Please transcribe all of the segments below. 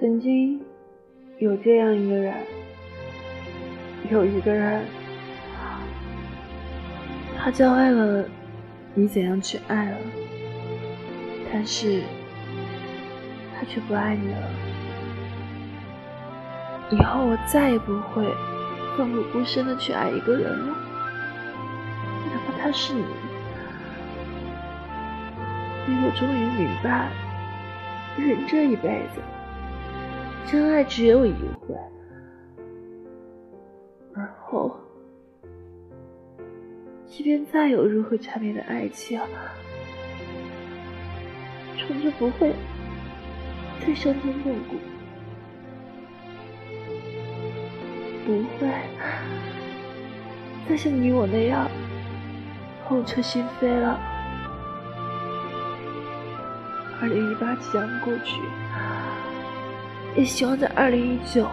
曾经有这样一个人，有一个人，他教会了你怎样去爱了，但是他却不爱你了。以后我再也不会奋不顾身的去爱一个人了，哪怕他是你。因为我终于明白，人这一辈子。真爱只有一回，而后，即便再有如何缠绵的爱情，终究不会再伤筋动骨，不会再像你我那样痛彻心扉了。二零一八即将过去。也希望在二零一九，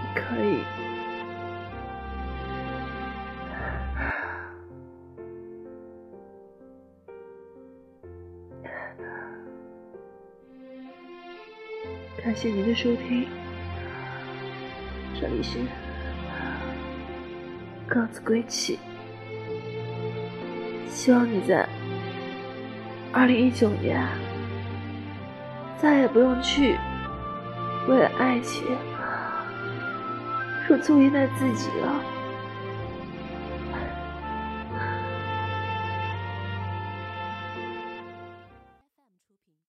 你可以。感谢您的收听，这里是各自归期，希望你在二零一九年。再也不用去为了爱情，说出为难自己了。